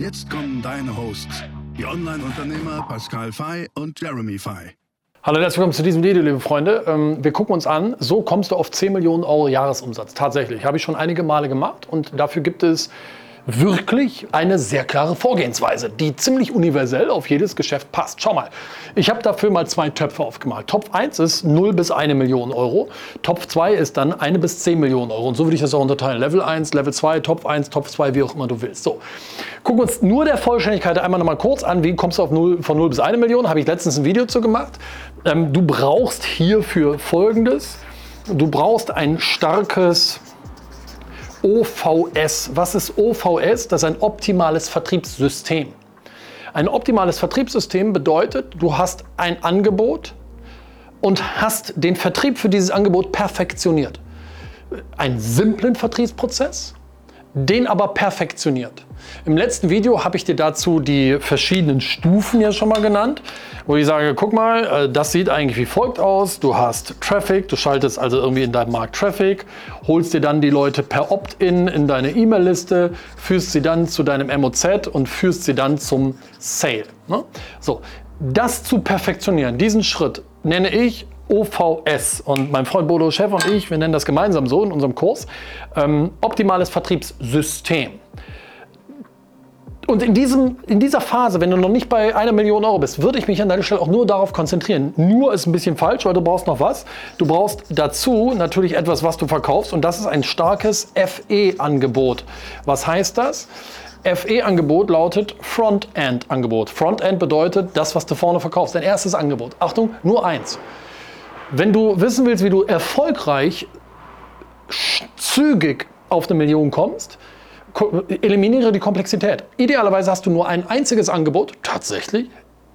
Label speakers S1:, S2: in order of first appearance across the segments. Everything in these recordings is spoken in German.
S1: Jetzt kommen deine Hosts, die Online-Unternehmer Pascal Fay und Jeremy Fay.
S2: Hallo herzlich willkommen zu diesem Video, liebe Freunde. Ähm, wir gucken uns an, so kommst du auf 10 Millionen Euro Jahresumsatz. Tatsächlich, habe ich schon einige Male gemacht und dafür gibt es wirklich eine sehr klare Vorgehensweise, die ziemlich universell auf jedes Geschäft passt. Schau mal, ich habe dafür mal zwei Töpfe aufgemalt. Topf 1 ist 0 bis 1 Million Euro. Topf 2 ist dann 1 bis 10 Millionen Euro. Und so würde ich das auch unterteilen. Level 1, Level 2, Topf 1, Topf 2, wie auch immer du willst. So, gucken wir uns nur der Vollständigkeit einmal nochmal kurz an. Wie kommst du auf 0, von 0 bis 1 Million? Habe ich letztens ein Video zu gemacht. Ähm, du brauchst hierfür folgendes. Du brauchst ein starkes OVS. Was ist OVS? Das ist ein optimales Vertriebssystem. Ein optimales Vertriebssystem bedeutet, du hast ein Angebot und hast den Vertrieb für dieses Angebot perfektioniert. Einen simplen Vertriebsprozess, den aber perfektioniert. Im letzten Video habe ich dir dazu die verschiedenen Stufen ja schon mal genannt, wo ich sage, guck mal, äh, das sieht eigentlich wie folgt aus. Du hast Traffic, du schaltest also irgendwie in deinem Markt Traffic, holst dir dann die Leute per Opt-in in deine E-Mail-Liste, führst sie dann zu deinem MOZ und führst sie dann zum Sale. Ne? So, das zu perfektionieren, diesen Schritt nenne ich OVS. Und mein Freund Bodo Chef und ich, wir nennen das gemeinsam so in unserem Kurs, ähm, optimales Vertriebssystem. Und in, diesem, in dieser Phase, wenn du noch nicht bei einer Million Euro bist, würde ich mich an deiner Stelle auch nur darauf konzentrieren. Nur ist ein bisschen falsch, weil du brauchst noch was. Du brauchst dazu natürlich etwas, was du verkaufst. Und das ist ein starkes FE-Angebot. Was heißt das? FE-Angebot lautet Frontend-Angebot. Frontend bedeutet das, was du vorne verkaufst. Dein erstes Angebot. Achtung, nur eins. Wenn du wissen willst, wie du erfolgreich zügig auf eine Million kommst, eliminiere die Komplexität. Idealerweise hast du nur ein einziges Angebot, tatsächlich,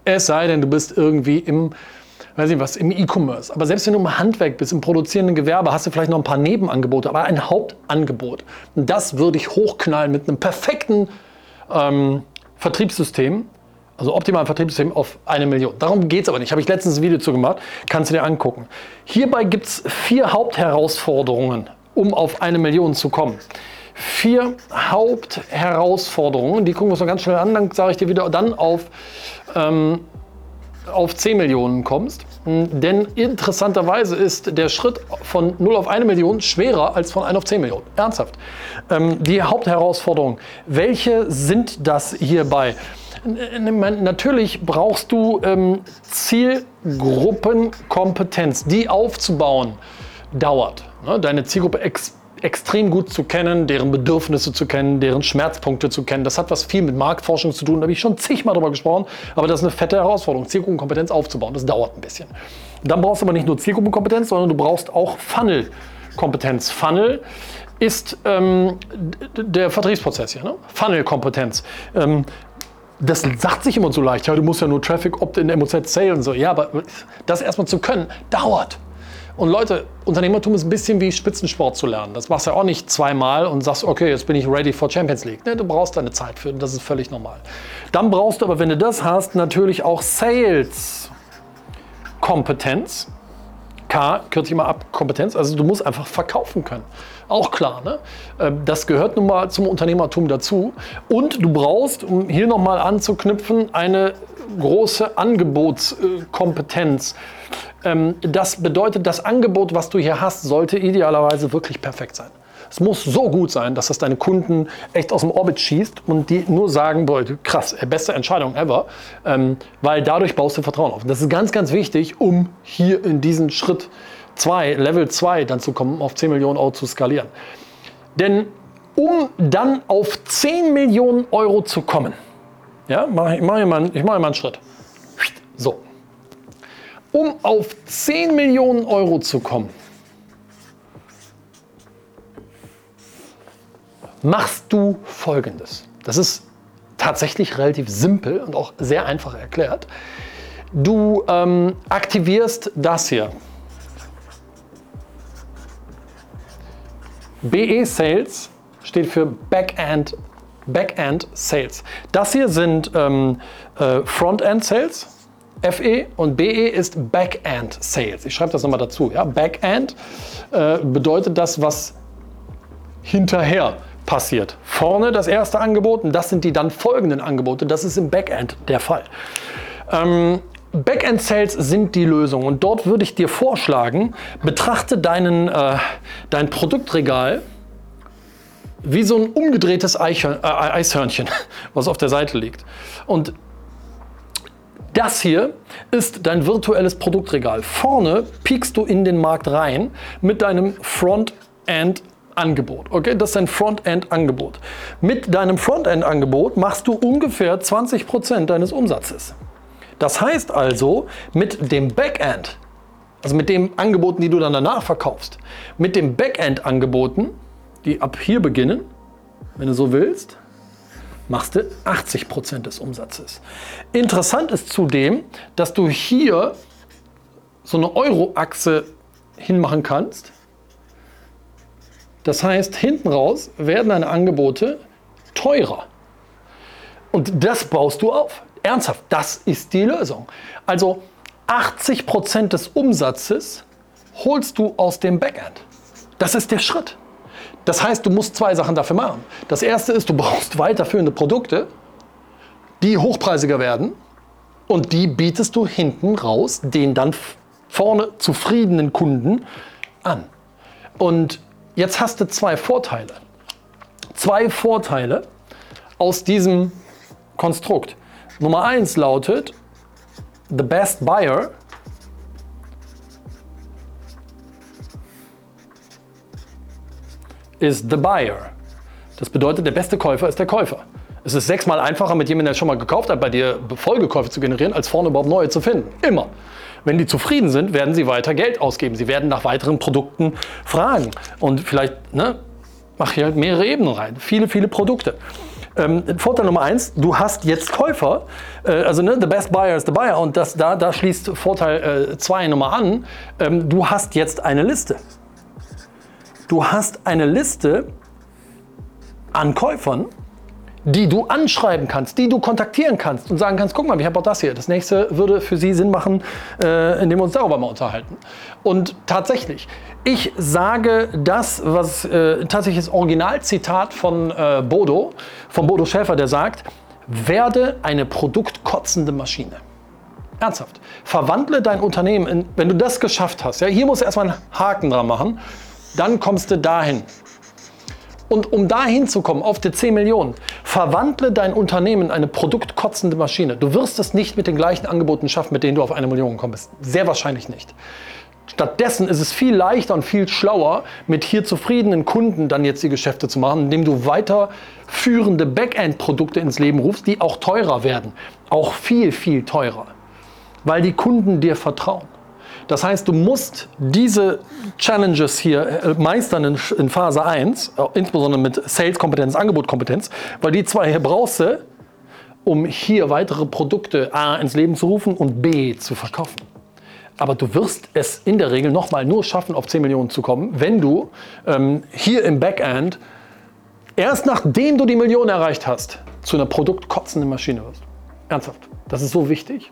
S2: es sei denn, du bist irgendwie im, weiß ich was, im E-Commerce. Aber selbst wenn du im Handwerk bist, im produzierenden Gewerbe, hast du vielleicht noch ein paar Nebenangebote, aber ein Hauptangebot. Und das würde ich hochknallen mit einem perfekten ähm, Vertriebssystem, also optimalen Vertriebssystem auf eine Million. Darum geht es aber nicht. Habe ich letztens ein Video zu gemacht. Kannst du dir angucken. Hierbei gibt es vier Hauptherausforderungen, um auf eine Million zu kommen vier Hauptherausforderungen. Die gucken wir uns noch ganz schnell an, dann sage ich dir wieder, dann auf, ähm, auf 10 Millionen kommst. Hm, denn interessanterweise ist der Schritt von 0 auf 1 Million schwerer als von 1 auf 10 Millionen. Ernsthaft. Ähm, die Hauptherausforderungen, welche sind das hierbei? Natürlich brauchst du ähm, Zielgruppenkompetenz. Die aufzubauen dauert. Ne? Deine Zielgruppe explodiert extrem gut zu kennen, deren Bedürfnisse zu kennen, deren Schmerzpunkte zu kennen. Das hat was viel mit Marktforschung zu tun, da habe ich schon zigmal drüber gesprochen, aber das ist eine fette Herausforderung, Zielgruppenkompetenz aufzubauen. Das dauert ein bisschen. Dann brauchst du aber nicht nur Zielgruppenkompetenz, sondern du brauchst auch Funnel-Kompetenz. Funnel ist ähm, der Vertriebsprozess hier, ne? Funnel-Kompetenz. Ähm, das sagt sich immer so leicht, ja, du musst ja nur Traffic, Opt-in, MOZ, Sale und so. Ja, aber das erstmal zu können, dauert. Und Leute, Unternehmertum ist ein bisschen wie Spitzensport zu lernen. Das machst du ja auch nicht zweimal und sagst, okay, jetzt bin ich ready for Champions League. Ne, du brauchst deine Zeit für, das ist völlig normal. Dann brauchst du aber, wenn du das hast, natürlich auch Sales-Kompetenz. K kürze ich mal ab, Kompetenz. Also du musst einfach verkaufen können. Auch klar, ne? Ähm, das gehört nun mal zum Unternehmertum dazu. Und du brauchst, um hier nochmal anzuknüpfen, eine große Angebotskompetenz. Ähm, das bedeutet, das Angebot, was du hier hast, sollte idealerweise wirklich perfekt sein. Es muss so gut sein, dass das deine Kunden echt aus dem Orbit schießt und die nur sagen, boah, krass, äh, beste Entscheidung ever, ähm, weil dadurch baust du Vertrauen auf. Und das ist ganz, ganz wichtig, um hier in diesen Schritt 2, Level 2 dann zu kommen, auf 10 Millionen Euro zu skalieren. Denn um dann auf 10 Millionen Euro zu kommen, ja, mache ich, mach ich, mal, ich mache mal einen Schritt. So, um auf 10 Millionen Euro zu kommen, machst du Folgendes. Das ist tatsächlich relativ simpel und auch sehr einfach erklärt. Du ähm, aktivierst das hier. BE Sales steht für Backend, Backend Sales. Das hier sind ähm, äh, Frontend Sales. FE und BE ist Backend Sales. Ich schreibe das nochmal dazu. Ja? Backend äh, bedeutet das, was hinterher passiert. Vorne das erste Angebot und das sind die dann folgenden Angebote. Das ist im Backend der Fall. Ähm, Backend Sales sind die Lösung und dort würde ich dir vorschlagen, betrachte deinen, äh, dein Produktregal wie so ein umgedrehtes Eichhörn, äh, Eishörnchen, was auf der Seite liegt. Und das hier ist dein virtuelles Produktregal. Vorne piekst du in den Markt rein mit deinem Frontend Angebot. Okay, das ist ein Frontend-Angebot. Mit deinem Frontend-Angebot machst du ungefähr 20% deines Umsatzes. Das heißt also, mit dem Backend, also mit den Angeboten, die du dann danach verkaufst, mit den Backend-Angeboten, die ab hier beginnen, wenn du so willst, machst du 80% des Umsatzes. Interessant ist zudem, dass du hier so eine Euro-Achse hinmachen kannst das heißt, hinten raus werden deine Angebote teurer. Und das baust du auf. Ernsthaft, das ist die Lösung. Also 80 Prozent des Umsatzes holst du aus dem Backend. Das ist der Schritt. Das heißt, du musst zwei Sachen dafür machen. Das erste ist, du brauchst weiterführende Produkte, die hochpreisiger werden und die bietest du hinten raus den dann vorne zufriedenen Kunden an. Und Jetzt hast du zwei Vorteile. Zwei Vorteile aus diesem Konstrukt. Nummer eins lautet, the best buyer is the buyer. Das bedeutet, der beste Käufer ist der Käufer. Es ist sechsmal einfacher, mit jemandem, der schon mal gekauft hat, bei dir Folgekäufe zu generieren, als vorne überhaupt neue zu finden. Immer. Wenn die zufrieden sind, werden sie weiter Geld ausgeben. Sie werden nach weiteren Produkten fragen. Und vielleicht, ne, mach hier halt mehrere Ebenen rein. Viele, viele Produkte. Ähm, Vorteil Nummer eins, du hast jetzt Käufer, äh, also ne, the best buyer is the buyer und das, da, da schließt Vorteil 2 äh, Nummer an. Ähm, du hast jetzt eine Liste. Du hast eine Liste an Käufern, die du anschreiben kannst, die du kontaktieren kannst und sagen kannst, guck mal, ich habe auch das hier. Das nächste würde für Sie Sinn machen, äh, indem wir uns darüber mal unterhalten. Und tatsächlich, ich sage das, was äh, tatsächlich das Originalzitat von äh, Bodo, von Bodo Schäfer, der sagt, werde eine produktkotzende Maschine. Ernsthaft. Verwandle dein Unternehmen, in, wenn du das geschafft hast. Ja, hier musst du erstmal einen Haken dran machen, dann kommst du dahin. Und um dahin zu kommen, auf die 10 Millionen, verwandle dein Unternehmen in eine produktkotzende Maschine. Du wirst es nicht mit den gleichen Angeboten schaffen, mit denen du auf eine Million kommst. Sehr wahrscheinlich nicht. Stattdessen ist es viel leichter und viel schlauer, mit hier zufriedenen Kunden dann jetzt die Geschäfte zu machen, indem du weiterführende Backend-Produkte ins Leben rufst, die auch teurer werden. Auch viel, viel teurer. Weil die Kunden dir vertrauen. Das heißt, du musst diese Challenges hier äh, meistern in, Phase 1, äh, insbesondere mit Sales-Kompetenz, Angebot-Kompetenz, weil die zwei hier brauchst du, um hier weitere Produkte A ins Leben zu rufen und B zu verkaufen. Aber du wirst es in der Regel nochmal nur schaffen, auf 10 Millionen zu kommen, wenn du ähm, hier im Backend erst nachdem du die Million erreicht hast, zu einer produktkotzenden Maschine wirst. Ernsthaft. Das ist so wichtig.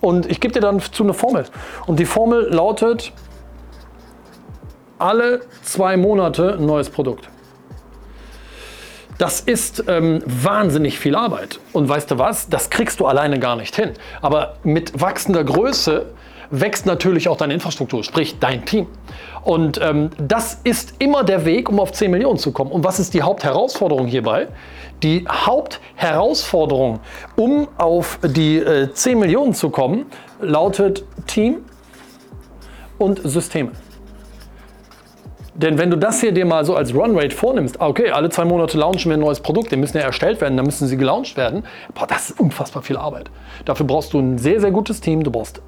S2: Und ich gebe dir dann zu eine Formel. Und die Formel lautet, alle zwei Monate ein neues Produkt. Das ist ähm, wahnsinnig viel Arbeit. Und weißt du was? Das kriegst du alleine gar nicht hin. Aber mit wachsender Größe wächst natürlich auch deine Infrastruktur, sprich dein Team. Und ähm, das ist immer der Weg, um auf 10 Millionen zu kommen. Und was ist die Hauptherausforderung hierbei? Die Hauptherausforderung, um auf die äh, 10 Millionen zu kommen, lautet Team und Systeme. Denn wenn du das hier dir mal so als Runrate vornimmst, ah, okay, alle zwei Monate launchen wir ein neues Produkt, die müssen ja erstellt werden, dann müssen sie gelauncht werden, boah, das ist unfassbar viel Arbeit. Dafür brauchst du ein sehr, sehr gutes Team, du brauchst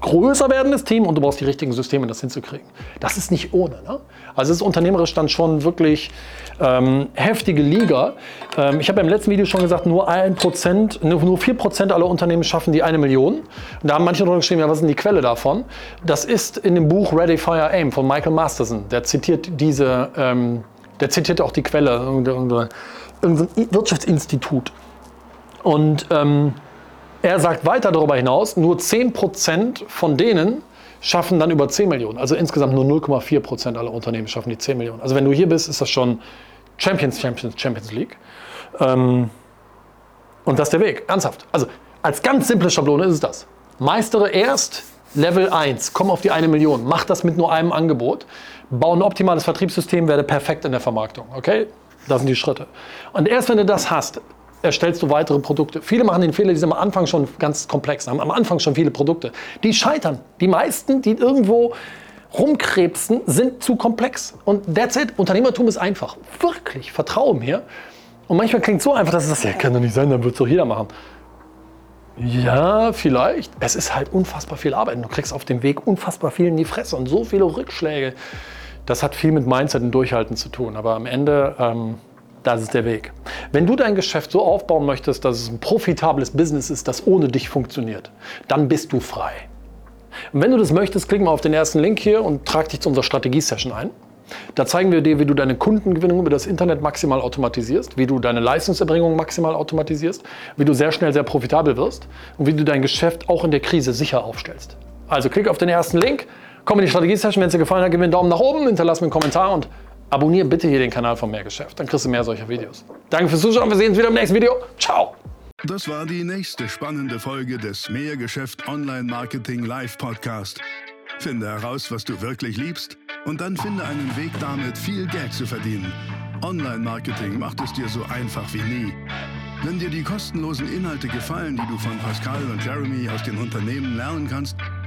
S2: größer werdendes Team und du brauchst die richtigen Systeme, das hinzukriegen. Das ist nicht ohne. Ne? Also es ist unternehmerisch dann schon wirklich ähm, heftige Liga. Ähm, ich habe im letzten Video schon gesagt, nur ein Prozent, nur vier Prozent aller Unternehmen schaffen die eine Million. Da haben manche drunter geschrieben, ja, was ist die Quelle davon? Das ist in dem Buch Ready, Fire, Aim von Michael Masterson. Der zitiert diese, ähm, der zitiert auch die Quelle, irgendein Wirtschaftsinstitut. Und ähm, er sagt weiter darüber hinaus, nur 10% von denen schaffen dann über 10 Millionen. Also insgesamt nur 0,4% aller Unternehmen schaffen die 10 Millionen. Also wenn du hier bist, ist das schon Champions, Champions, Champions League. Ähm, und das ist der Weg, ernsthaft. Also als ganz simple Schablone ist es das. Meistere erst Level 1, komm auf die eine Million, mach das mit nur einem Angebot, bau ein optimales Vertriebssystem, werde perfekt in der Vermarktung. Okay? Das sind die Schritte. Und erst wenn du das hast, erstellst du weitere Produkte. Viele machen den Fehler, die sind am Anfang schon ganz komplex, haben am Anfang schon viele Produkte. Die scheitern. Die meisten, die irgendwo rumkrebsen, sind zu komplex. Und that's it. Unternehmertum ist einfach. Wirklich. Vertraue mir. Und manchmal klingt es so einfach, dass es das ja, kann doch nicht sein, dann wird es doch jeder machen. Ja, vielleicht. Es ist halt unfassbar viel Arbeit. Du kriegst auf dem Weg unfassbar viel in die Fresse und so viele Rückschläge. Das hat viel mit Mindset und Durchhalten zu tun. Aber am Ende ähm, das ist der Weg. Wenn du dein Geschäft so aufbauen möchtest, dass es ein profitables Business ist, das ohne dich funktioniert, dann bist du frei. Und wenn du das möchtest, klick mal auf den ersten Link hier und trag dich zu unserer Strategie-Session ein. Da zeigen wir dir, wie du deine Kundengewinnung über das Internet maximal automatisierst, wie du deine Leistungserbringung maximal automatisierst, wie du sehr schnell sehr profitabel wirst und wie du dein Geschäft auch in der Krise sicher aufstellst. Also klick auf den ersten Link, komm in die Strategie-Session. Wenn es dir gefallen hat, gib mir einen Daumen nach oben, hinterlass mir einen Kommentar und Abonniere bitte hier den Kanal von Mehrgeschäft, dann kriegst du mehr solcher Videos. Danke fürs Zuschauen, wir sehen uns wieder im nächsten Video. Ciao!
S1: Das war die nächste spannende Folge des Mehrgeschäft Online Marketing Live Podcast. Finde heraus, was du wirklich liebst und dann finde einen Weg damit, viel Geld zu verdienen. Online-Marketing macht es dir so einfach wie nie. Wenn dir die kostenlosen Inhalte gefallen, die du von Pascal und Jeremy aus den Unternehmen lernen kannst,